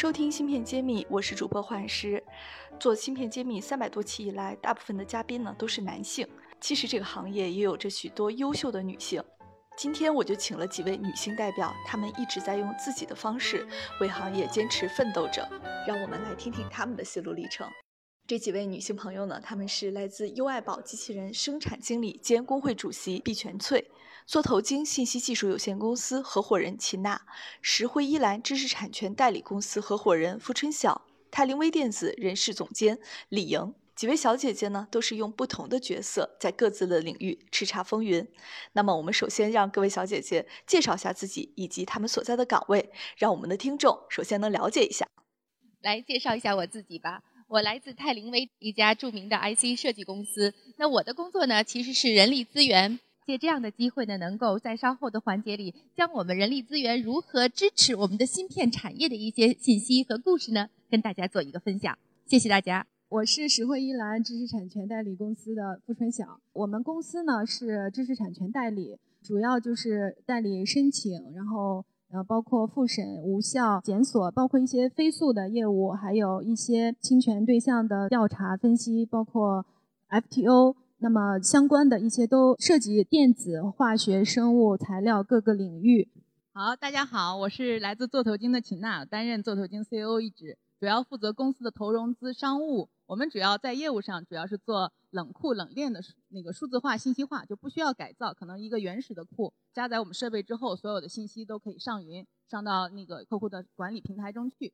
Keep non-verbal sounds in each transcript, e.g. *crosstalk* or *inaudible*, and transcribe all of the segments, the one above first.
收听《芯片揭秘》，我是主播幻师。做《芯片揭秘》三百多期以来，大部分的嘉宾呢都是男性。其实这个行业也有着许多优秀的女性。今天我就请了几位女性代表，她们一直在用自己的方式为行业坚持奋斗着。让我们来听听她们的心路历程。这几位女性朋友呢，她们是来自优爱宝机器人生产经理兼工会主席毕全翠。做头晶信息技术有限公司合伙人秦娜，石灰依兰知识产权代理公司合伙人付春晓，泰林微电子人事总监李莹，几位小姐姐呢，都是用不同的角色在各自的领域叱咤风云。那么，我们首先让各位小姐姐介绍一下自己以及她们所在的岗位，让我们的听众首先能了解一下。来介绍一下我自己吧，我来自泰林微一家著名的 IC 设计公司。那我的工作呢，其实是人力资源。借这样的机会呢，能够在稍后的环节里，将我们人力资源如何支持我们的芯片产业的一些信息和故事呢，跟大家做一个分享。谢谢大家。我是实惠依兰知识产权代理公司的付春晓。我们公司呢是知识产权代理，主要就是代理申请，然后呃包括复审、无效检索，包括一些飞速的业务，还有一些侵权对象的调查分析，包括 FTO。那么相关的一些都涉及电子、化学、生物、材料各个领域。好，大家好，我是来自座头鲸的秦娜，担任座头鲸 CEO 一职，主要负责公司的投融资商务。我们主要在业务上主要是做冷库冷链的那个数字化、信息化，就不需要改造，可能一个原始的库加载我们设备之后，所有的信息都可以上云，上到那个客户的管理平台中去。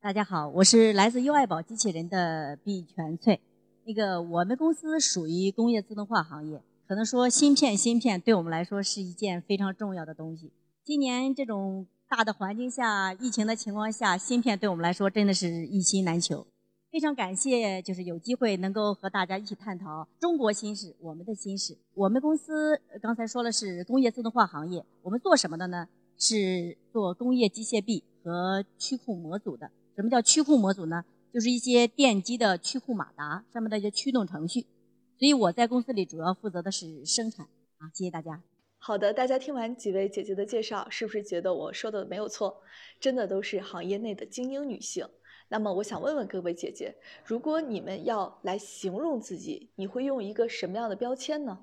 大家好，我是来自优爱宝机器人的毕全翠。那个，我们公司属于工业自动化行业，可能说芯片，芯片对我们来说是一件非常重要的东西。今年这种大的环境下，疫情的情况下，芯片对我们来说真的是一心难求。非常感谢，就是有机会能够和大家一起探讨中国芯事，我们的新事。我们公司刚才说了是工业自动化行业，我们做什么的呢？是做工业机械臂和驱控模组的。什么叫驱控模组呢？就是一些电机的驱控马达上面的一些驱动程序，所以我在公司里主要负责的是生产啊。谢谢大家。好的，大家听完几位姐姐的介绍，是不是觉得我说的没有错？真的都是行业内的精英女性。那么我想问问各位姐姐，如果你们要来形容自己，你会用一个什么样的标签呢？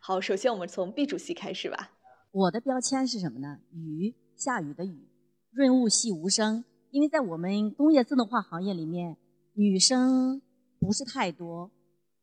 好，首先我们从 B 主席开始吧。我的标签是什么呢？雨，下雨的雨，润物细无声。因为在我们工业自动化行业里面，女生不是太多，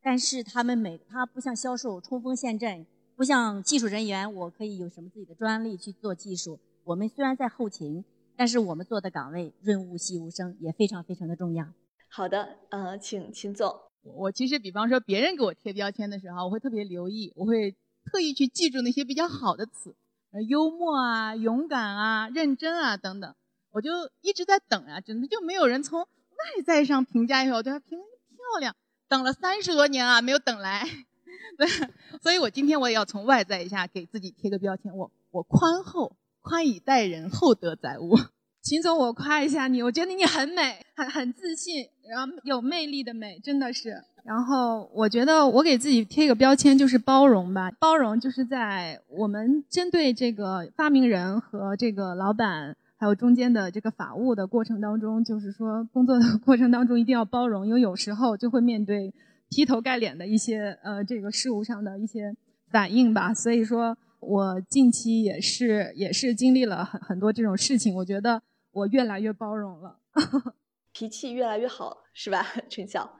但是她们每她不像销售冲锋陷阵，不像技术人员，我可以有什么自己的专利去做技术。我们虽然在后勤，但是我们做的岗位润物细无声，也非常非常的重要。好的，呃，请秦总。我其实比方说别人给我贴标签的时候，我会特别留意，我会特意去记住那些比较好的词，呃，幽默啊、勇敢啊、认真啊等等。我就一直在等啊，真的就没有人从外在上评价一下我对她漂漂亮，等了三十多年啊，没有等来，对，对 *laughs* 所以我今天我也要从外在一下给自己贴个标签，我我宽厚，宽以待人，厚德载物。*laughs* 秦总，我夸一下你，我觉得你很美，很很自信，然后有魅力的美，真的是。然后我觉得我给自己贴一个标签就是包容吧，包容就是在我们针对这个发明人和这个老板。还有中间的这个法务的过程当中，就是说工作的过程当中一定要包容，因为有时候就会面对劈头盖脸的一些呃这个事物上的一些反应吧。所以说我近期也是也是经历了很很多这种事情，我觉得我越来越包容了，*laughs* 脾气越来越好，是吧，陈晓？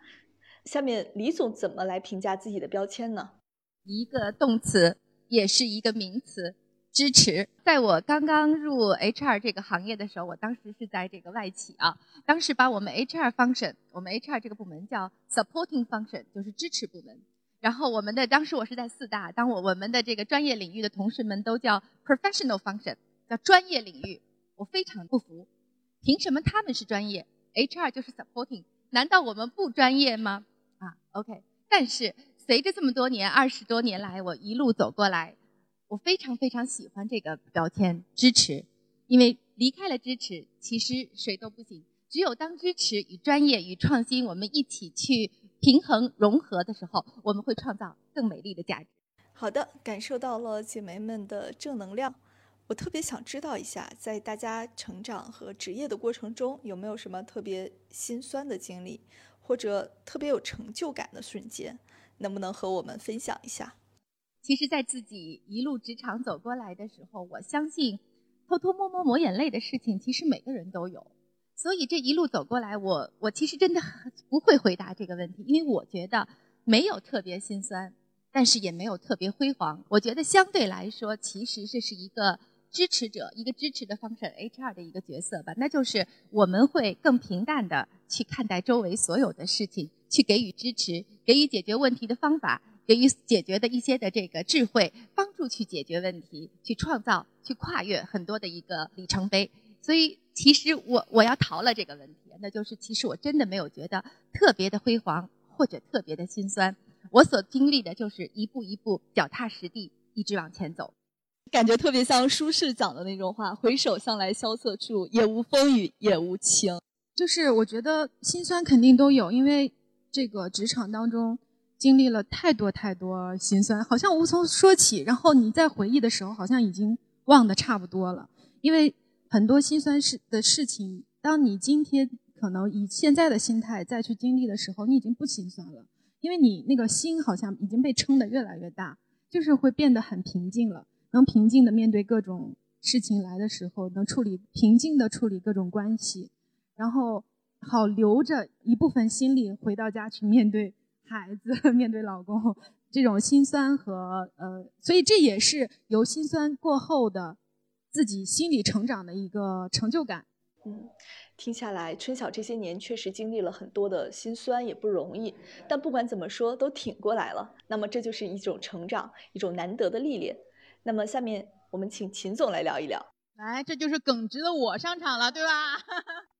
下面李总怎么来评价自己的标签呢？一个动词，也是一个名词。支持，在我刚刚入 HR 这个行业的时候，我当时是在这个外企啊，当时把我们 HR function，我们 HR 这个部门叫 supporting function，就是支持部门。然后我们的当时我是在四大，当我我们的这个专业领域的同事们都叫 professional function，叫专业领域。我非常不服，凭什么他们是专业，HR 就是 supporting？难道我们不专业吗？啊，OK。但是随着这么多年、二十多年来，我一路走过来，我非常非常喜欢这个标签“支持”，因为离开了支持，其实谁都不行。只有当支持与专业与创新我们一起去平衡融合的时候，我们会创造更美丽的价值。好的，感受到了姐妹们的正能量。我特别想知道一下，在大家成长和职业的过程中，有没有什么特别心酸的经历，或者特别有成就感的瞬间，能不能和我们分享一下？其实，在自己一路职场走过来的时候，我相信偷偷摸摸抹眼泪的事情，其实每个人都有。所以这一路走过来，我我其实真的不会回答这个问题，因为我觉得没有特别心酸，但是也没有特别辉煌。我觉得相对来说，其实这是一个。支持者一个支持的方式，HR 的一个角色吧，那就是我们会更平淡的去看待周围所有的事情，去给予支持，给予解决问题的方法，给予解决的一些的这个智慧，帮助去解决问题，去创造，去跨越很多的一个里程碑。所以，其实我我要逃了这个问题，那就是其实我真的没有觉得特别的辉煌或者特别的心酸，我所经历的就是一步一步脚踏实地，一直往前走。感觉特别像舒适讲的那种话，回首向来萧瑟处，也无风雨也无晴。就是我觉得心酸肯定都有，因为这个职场当中经历了太多太多心酸，好像无从说起。然后你在回忆的时候，好像已经忘得差不多了。因为很多心酸事的事情，当你今天可能以现在的心态再去经历的时候，你已经不心酸了，因为你那个心好像已经被撑得越来越大，就是会变得很平静了。能平静的面对各种事情来的时候，能处理平静的处理各种关系，然后好留着一部分心力回到家去面对孩子、*laughs* 面对老公，这种心酸和呃，所以这也是由心酸过后的自己心理成长的一个成就感。嗯，听下来，春晓这些年确实经历了很多的心酸，也不容易。但不管怎么说，都挺过来了。那么这就是一种成长，一种难得的历练。那么下面我们请秦总来聊一聊。来，这就是耿直的我上场了，对吧？*laughs*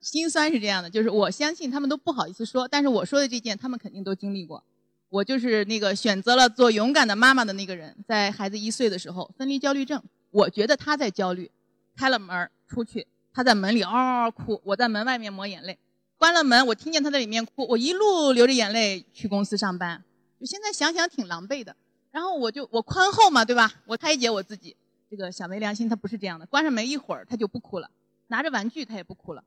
心酸是这样的，就是我相信他们都不好意思说，但是我说的这件，他们肯定都经历过。我就是那个选择了做勇敢的妈妈的那个人，在孩子一岁的时候，分离焦虑症。我觉得他在焦虑，开了门出去，他在门里嗷嗷哭，我在门外面抹眼泪。关了门，我听见他在里面哭，我一路流着眼泪去公司上班。就现在想想挺狼狈的。然后我就我宽厚嘛，对吧？我开解我自己。这个小没良心他不是这样的，关上门一会儿他就不哭了，拿着玩具他也不哭了。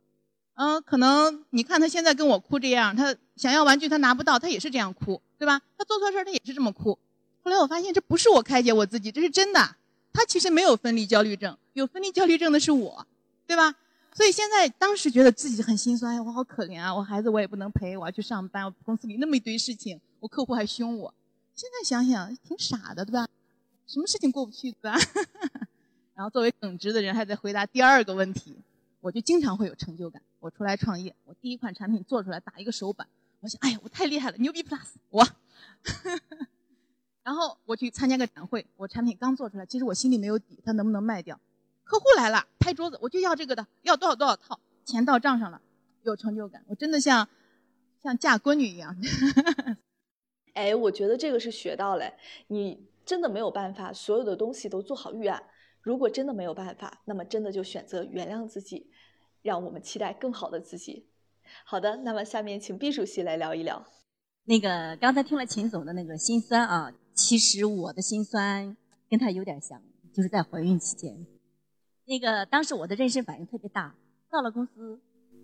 嗯，可能你看他现在跟我哭这样，他想要玩具他拿不到，他也是这样哭，对吧？他做错事他也是这么哭。后来我发现这不是我开解我自己，这是真的。他其实没有分离焦虑症，有分离焦虑症的是我，对吧？所以现在当时觉得自己很心酸，我好可怜啊！我孩子我也不能陪，我要去上班，我公司里那么一堆事情，我客户还凶我。现在想想挺傻的，对吧？什么事情过不去，对吧？*laughs* 然后作为耿直的人，还在回答第二个问题，我就经常会有成就感。我出来创业，我第一款产品做出来，打一个手板，我想，哎呀，我太厉害了，牛逼 plus，我。*laughs* 然后我去参加个展会，我产品刚做出来，其实我心里没有底，它能不能卖掉？客户来了，拍桌子，我就要这个的，要多少多少套，钱到账上了，有成就感，我真的像像嫁闺女一样。*laughs* 哎，我觉得这个是学到了。你真的没有办法，所有的东西都做好预案。如果真的没有办法，那么真的就选择原谅自己，让我们期待更好的自己。好的，那么下面请毕主席来聊一聊。那个刚才听了秦总的那个心酸啊，其实我的心酸跟他有点像，就是在怀孕期间。那个当时我的妊娠反应特别大，到了公司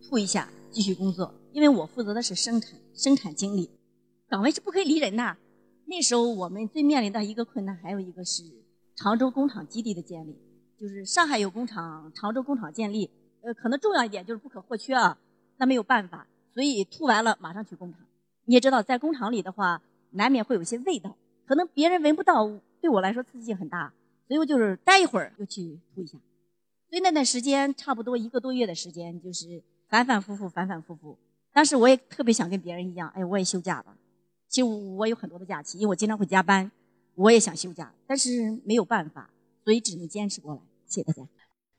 吐一下继续工作，因为我负责的是生产生产经理。岗位是不可以离人的。那时候我们最面临的一个困难，还有一个是常州工厂基地的建立，就是上海有工厂，常州工厂建立，呃，可能重要一点就是不可或缺啊。那没有办法，所以吐完了马上去工厂。你也知道，在工厂里的话，难免会有一些味道，可能别人闻不到，对我来说刺激性很大，所以我就是待一会儿就去吐一下。所以那段时间差不多一个多月的时间，就是反反复复，反反复复。当时我也特别想跟别人一样，哎，我也休假吧。其实我有很多的假期，因为我经常会加班，我也想休假，但是没有办法，所以只能坚持过来。谢谢大家。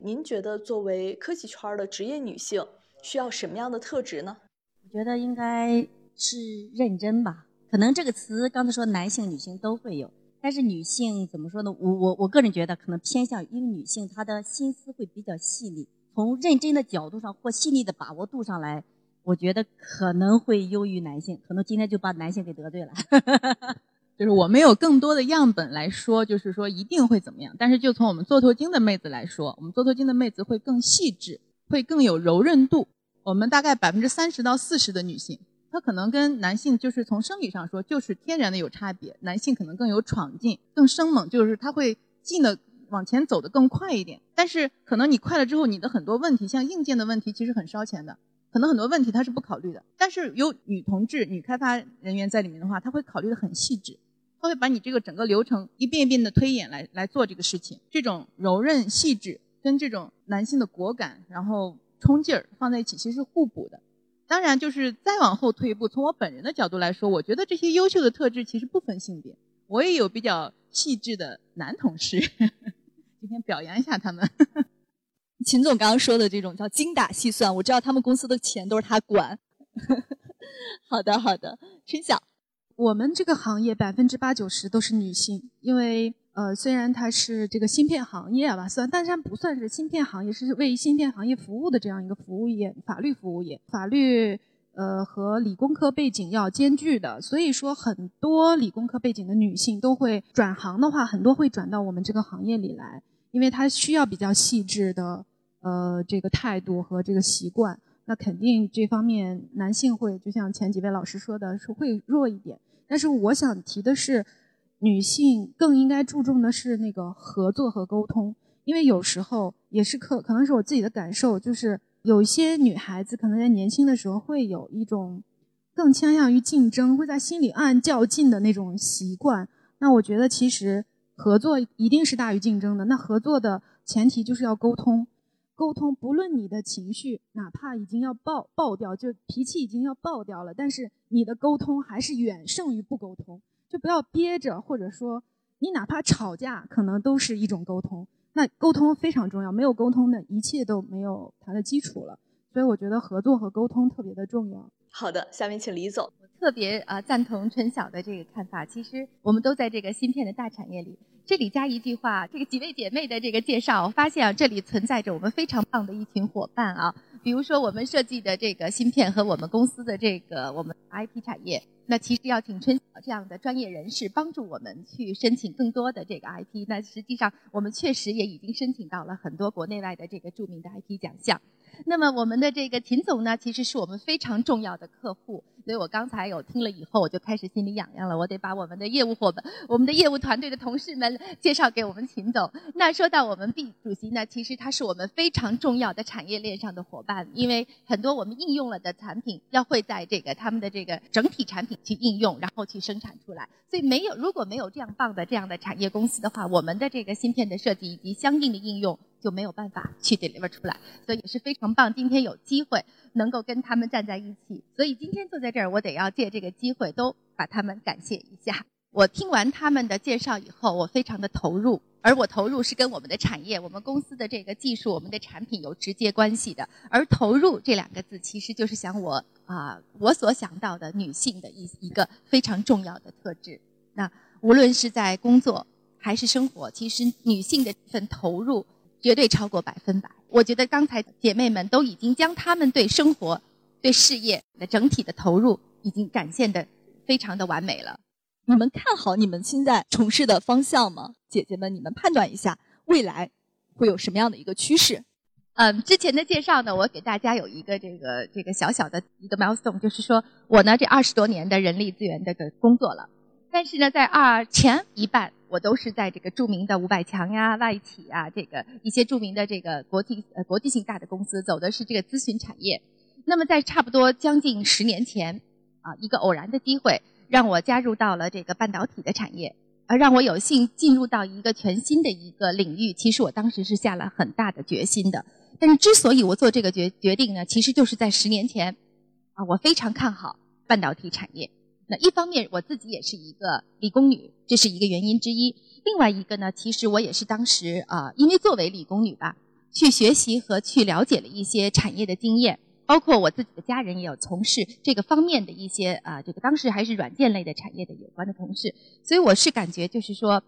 您觉得作为科技圈的职业女性，需要什么样的特质呢？我觉得应该是认真吧？可能这个词刚才说男性、女性都会有，但是女性怎么说呢？我我我个人觉得可能偏向于因为女性她的心思会比较细腻，从认真的角度上或细腻的把握度上来，我觉得可能会优于男性。可能今天就把男性给得罪了。*laughs* 就是我没有更多的样本来说，就是说一定会怎么样。但是就从我们座头巾的妹子来说，我们座头巾的妹子会更细致，会更有柔韧度。我们大概百分之三十到四十的女性。她可能跟男性就是从生理上说就是天然的有差别，男性可能更有闯劲、更生猛，就是他会进的往前走的更快一点。但是可能你快了之后，你的很多问题，像硬件的问题，其实很烧钱的，可能很多问题他是不考虑的。但是有女同志、女开发人员在里面的话，他会考虑的很细致，他会把你这个整个流程一遍一遍的推演来来做这个事情。这种柔韧细致跟这种男性的果敢，然后冲劲儿放在一起，其实是互补的。当然，就是再往后退一步，从我本人的角度来说，我觉得这些优秀的特质其实不分性别。我也有比较细致的男同事，*laughs* 今天表扬一下他们。*laughs* 秦总刚刚说的这种叫精打细算，我知道他们公司的钱都是他管。*laughs* 好的，好的，春晓，我们这个行业百分之八九十都是女性，因为。呃，虽然它是这个芯片行业吧，算，但是它不算是芯片行业，是为芯片行业服务的这样一个服务业，法律服务业，法律呃和理工科背景要兼具的，所以说很多理工科背景的女性都会转行的话，很多会转到我们这个行业里来，因为它需要比较细致的呃这个态度和这个习惯，那肯定这方面男性会就像前几位老师说的是会弱一点，但是我想提的是。女性更应该注重的是那个合作和沟通，因为有时候也是可可能是我自己的感受，就是有些女孩子可能在年轻的时候会有一种更倾向于竞争，会在心里暗暗较劲的那种习惯。那我觉得其实合作一定是大于竞争的。那合作的前提就是要沟通，沟通不论你的情绪哪怕已经要爆爆掉，就脾气已经要爆掉了，但是你的沟通还是远胜于不沟通。就不要憋着，或者说你哪怕吵架，可能都是一种沟通。那沟通非常重要，没有沟通的一切都没有它的基础了。所以我觉得合作和沟通特别的重要。好的，下面请李总。我特别啊赞同陈晓的这个看法。其实我们都在这个芯片的大产业里。这里加一句话，这个几位姐妹的这个介绍，我发现啊，这里存在着我们非常棒的一群伙伴啊。比如说我们设计的这个芯片和我们公司的这个我们 IP 产业。那其实要请春晓这样的专业人士帮助我们去申请更多的这个 IP。那实际上我们确实也已经申请到了很多国内外的这个著名的 IP 奖项。那么我们的这个秦总呢，其实是我们非常重要的客户。所以我刚才有听了以后，我就开始心里痒痒了。我得把我们的业务伙伴、我们的业务团队的同事们介绍给我们秦总。那说到我们毕主席呢，其实他是我们非常重要的产业链上的伙伴，因为很多我们应用了的产品要会在这个他们的这个整体产品去应用，然后去生产出来。所以没有如果没有这样棒的这样的产业公司的话，我们的这个芯片的设计以及相应的应用。就没有办法去 deliver 出来，所以也是非常棒。今天有机会能够跟他们站在一起，所以今天坐在这儿，我得要借这个机会都把他们感谢一下。我听完他们的介绍以后，我非常的投入，而我投入是跟我们的产业、我们公司的这个技术、我们的产品有直接关系的。而投入这两个字，其实就是想我啊，我所想到的女性的一一个非常重要的特质。那无论是在工作还是生活，其实女性的这份投入。绝对超过百分百。我觉得刚才姐妹们都已经将她们对生活、对事业的整体的投入，已经展现的非常的完美了。你们看好你们现在从事的方向吗？姐姐们，你们判断一下未来会有什么样的一个趋势？嗯，之前的介绍呢，我给大家有一个这个这个小小的一个 milestone，就是说我呢这二十多年的人力资源的工作了。但是呢，在二前一半，我都是在这个著名的五百强呀、外企啊，这个一些著名的这个国际呃国际性大的公司，走的是这个咨询产业。那么在差不多将近十年前，啊，一个偶然的机会，让我加入到了这个半导体的产业，而让我有幸进入到一个全新的一个领域。其实我当时是下了很大的决心的。但是之所以我做这个决决定呢，其实就是在十年前，啊，我非常看好半导体产业。那一方面，我自己也是一个理工女，这是一个原因之一。另外一个呢，其实我也是当时啊，因为作为理工女吧，去学习和去了解了一些产业的经验，包括我自己的家人也有从事这个方面的一些啊，这个当时还是软件类的产业的有关的同事，所以我是感觉就是说，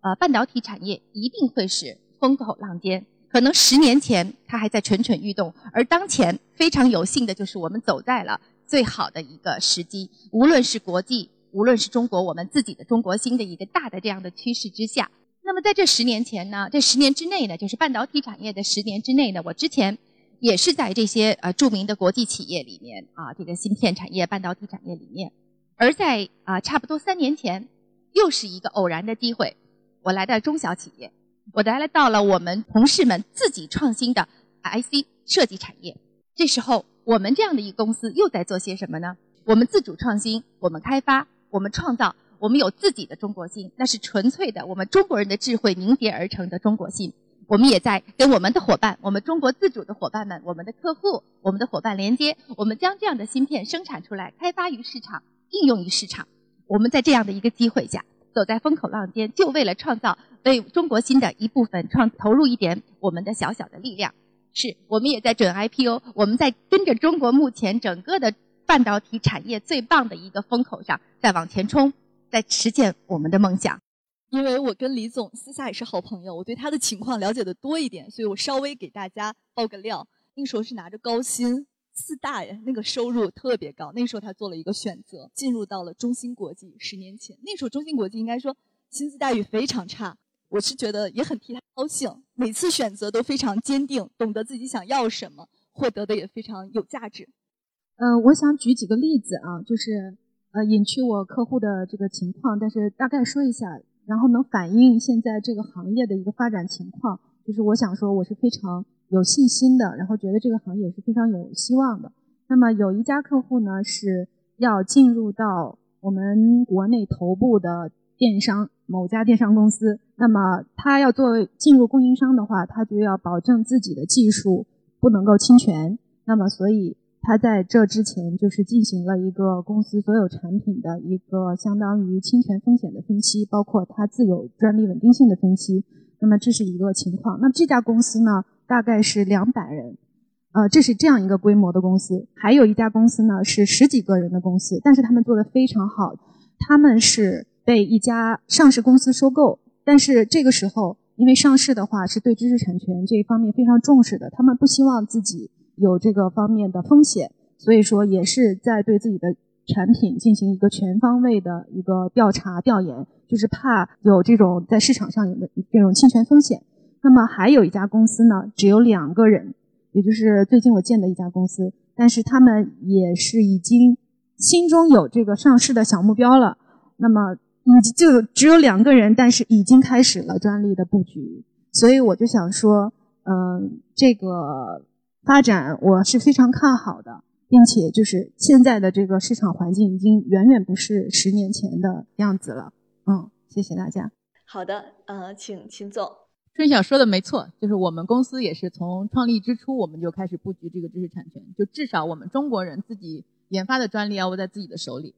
呃，半导体产业一定会是风口浪尖。可能十年前它还在蠢蠢欲动，而当前非常有幸的就是我们走在了最好的一个时机，无论是国际，无论是中国，我们自己的中国新的一个大的这样的趋势之下。那么在这十年前呢，这十年之内呢，就是半导体产业的十年之内呢，我之前也是在这些呃著名的国际企业里面啊，这个芯片产业、半导体产业里面，而在啊差不多三年前，又是一个偶然的机会，我来到中小企业。我来了，到了我们同事们自己创新的 IC 设计产业。这时候，我们这样的一个公司又在做些什么呢？我们自主创新，我们开发，我们创造，我们有自己的中国心，那是纯粹的我们中国人的智慧凝结而成的中国心。我们也在跟我们的伙伴，我们中国自主的伙伴们，我们的客户，我们的伙伴连接，我们将这样的芯片生产出来，开发于市场，应用于市场。我们在这样的一个机会下。走在风口浪尖，就为了创造为中国新的一部分创投入一点我们的小小的力量。是我们也在准 IPO，我们在跟着中国目前整个的半导体产业最棒的一个风口上，在往前冲，在实践我们的梦想。因为我跟李总私下也是好朋友，我对他的情况了解的多一点，所以我稍微给大家爆个料。那时候是拿着高薪。四大爷那个收入特别高，那时候他做了一个选择，进入到了中芯国际。十年前，那时候中芯国际应该说薪资待遇非常差，我是觉得也很替他高兴。每次选择都非常坚定，懂得自己想要什么，获得的也非常有价值。呃，我想举几个例子啊，就是呃隐去我客户的这个情况，但是大概说一下，然后能反映现在这个行业的一个发展情况。就是我想说，我是非常。有信心的，然后觉得这个行业是非常有希望的。那么有一家客户呢，是要进入到我们国内头部的电商某家电商公司。那么他要做进入供应商的话，他就要保证自己的技术不能够侵权。那么所以他在这之前就是进行了一个公司所有产品的一个相当于侵权风险的分析，包括它自有专利稳定性的分析。那么这是一个情况。那么这家公司呢？大概是两百人，呃，这是这样一个规模的公司。还有一家公司呢，是十几个人的公司，但是他们做的非常好。他们是被一家上市公司收购，但是这个时候，因为上市的话是对知识产权这一方面非常重视的，他们不希望自己有这个方面的风险，所以说也是在对自己的产品进行一个全方位的一个调查调研，就是怕有这种在市场上有的这种侵权风险。那么还有一家公司呢，只有两个人，也就是最近我见的一家公司，但是他们也是已经心中有这个上市的小目标了。那么已经就只有两个人，但是已经开始了专利的布局。所以我就想说，嗯，这个发展我是非常看好的，并且就是现在的这个市场环境已经远远不是十年前的样子了。嗯，谢谢大家。好的，呃，请秦总。春晓说的没错，就是我们公司也是从创立之初我们就开始布局这个知识产权，就至少我们中国人自己研发的专利要握在自己的手里。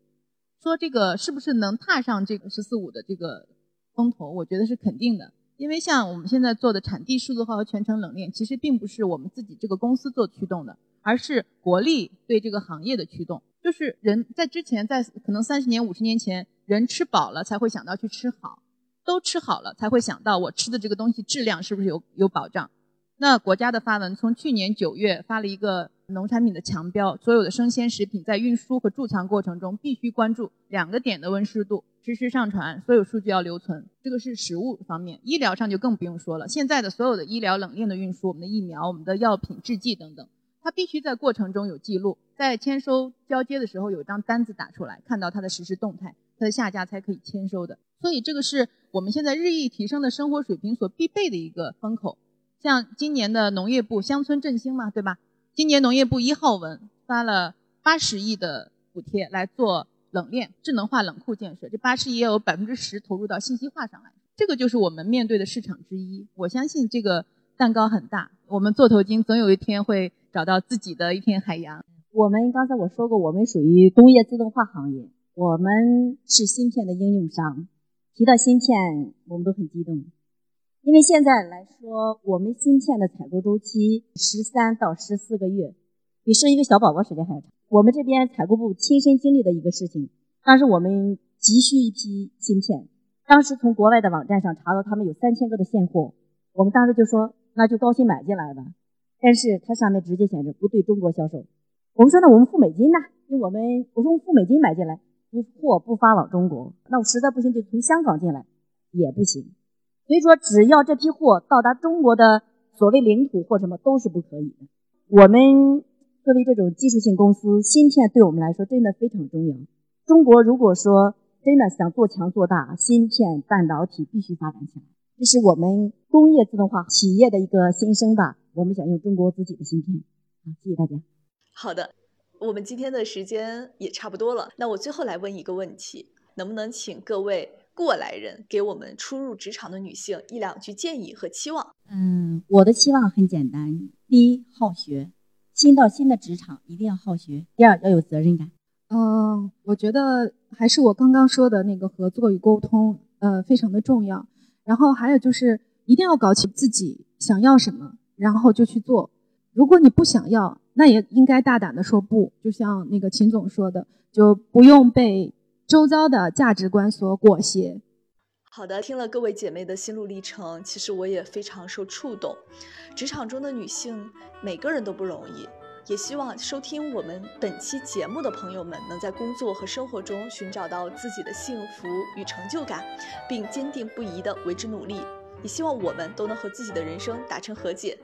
说这个是不是能踏上这个“十四五”的这个风头，我觉得是肯定的。因为像我们现在做的产地数字化和全程冷链，其实并不是我们自己这个公司做驱动的，而是国力对这个行业的驱动。就是人在之前，在可能三十年、五十年前，人吃饱了才会想到去吃好。都吃好了，才会想到我吃的这个东西质量是不是有有保障。那国家的发文从去年九月发了一个农产品的强标，所有的生鲜食品在运输和贮藏过程中必须关注两个点的温湿度，实时上传，所有数据要留存。这个是食物方面，医疗上就更不用说了。现在的所有的医疗冷链的运输，我们的疫苗、我们的药品制剂等等，它必须在过程中有记录，在签收交接的时候有一张单子打出来，看到它的实时动态。它的下家才可以签收的，所以这个是我们现在日益提升的生活水平所必备的一个风口。像今年的农业部乡村振兴嘛，对吧？今年农业部一号文发了八十亿的补贴来做冷链智能化冷库建设，这八十亿也有百分之十投入到信息化上来，这个就是我们面对的市场之一。我相信这个蛋糕很大，我们做头巾总有一天会找到自己的一片海洋。我们刚才我说过，我们属于工业自动化行业。我们是芯片的应用商，提到芯片，我们都很激动，因为现在来说，我们芯片的采购周期十三到十四个月，比生一个小宝宝时间还要长。我们这边采购部亲身经历的一个事情，当时我们急需一批芯片，当时从国外的网站上查到他们有三千个的现货，我们当时就说那就高薪买进来吧，但是它上面直接显示不对中国销售。我们说那我们付美金呢？因为我们我说付美金买进来，不货不发往中国，那我实在不行就从香港进来也不行。所以说只要这批货到达中国的所谓领土或什么都是不可以的。我们。作为这种技术性公司，芯片对我们来说真的非常重要。中国如果说真的想做强做大，芯片半导体必须发展起来。这是我们工业自动化企业的一个心声吧。我们想用中国自己的芯片。好，谢谢大家。好的，我们今天的时间也差不多了。那我最后来问一个问题：能不能请各位过来人给我们初入职场的女性一两句建议和期望？嗯，我的期望很简单：第一，好学。新到新的职场一定要好学。第二要有责任感。嗯，我觉得还是我刚刚说的那个合作与沟通，呃，非常的重要。然后还有就是一定要搞清自己想要什么，然后就去做。如果你不想要，那也应该大胆的说不。就像那个秦总说的，就不用被周遭的价值观所裹挟。好的，听了各位姐妹的心路历程，其实我也非常受触动。职场中的女性，每个人都不容易。也希望收听我们本期节目的朋友们，能在工作和生活中寻找到自己的幸福与成就感，并坚定不移地为之努力。也希望我们都能和自己的人生达成和解。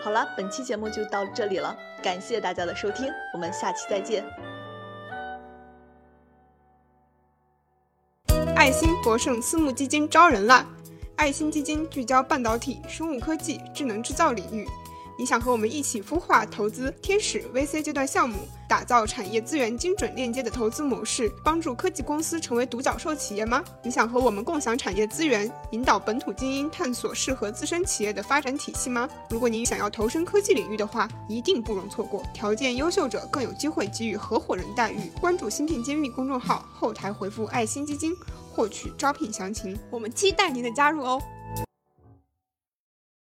好了，本期节目就到这里了，感谢大家的收听，我们下期再见。爱心博盛私募基金招人了！爱心基金聚焦半导体、生物科技、智能制造领域。你想和我们一起孵化投资天使 VC 阶段项目，打造产业资源精准链接的投资模式，帮助科技公司成为独角兽企业吗？你想和我们共享产业资源，引导本土精英探索适合自身企业的发展体系吗？如果您想要投身科技领域的话，一定不容错过。条件优秀者更有机会给予合伙人待遇。关注芯片揭秘公众号，后台回复“爱心基金”获取招聘详情。我们期待您的加入哦。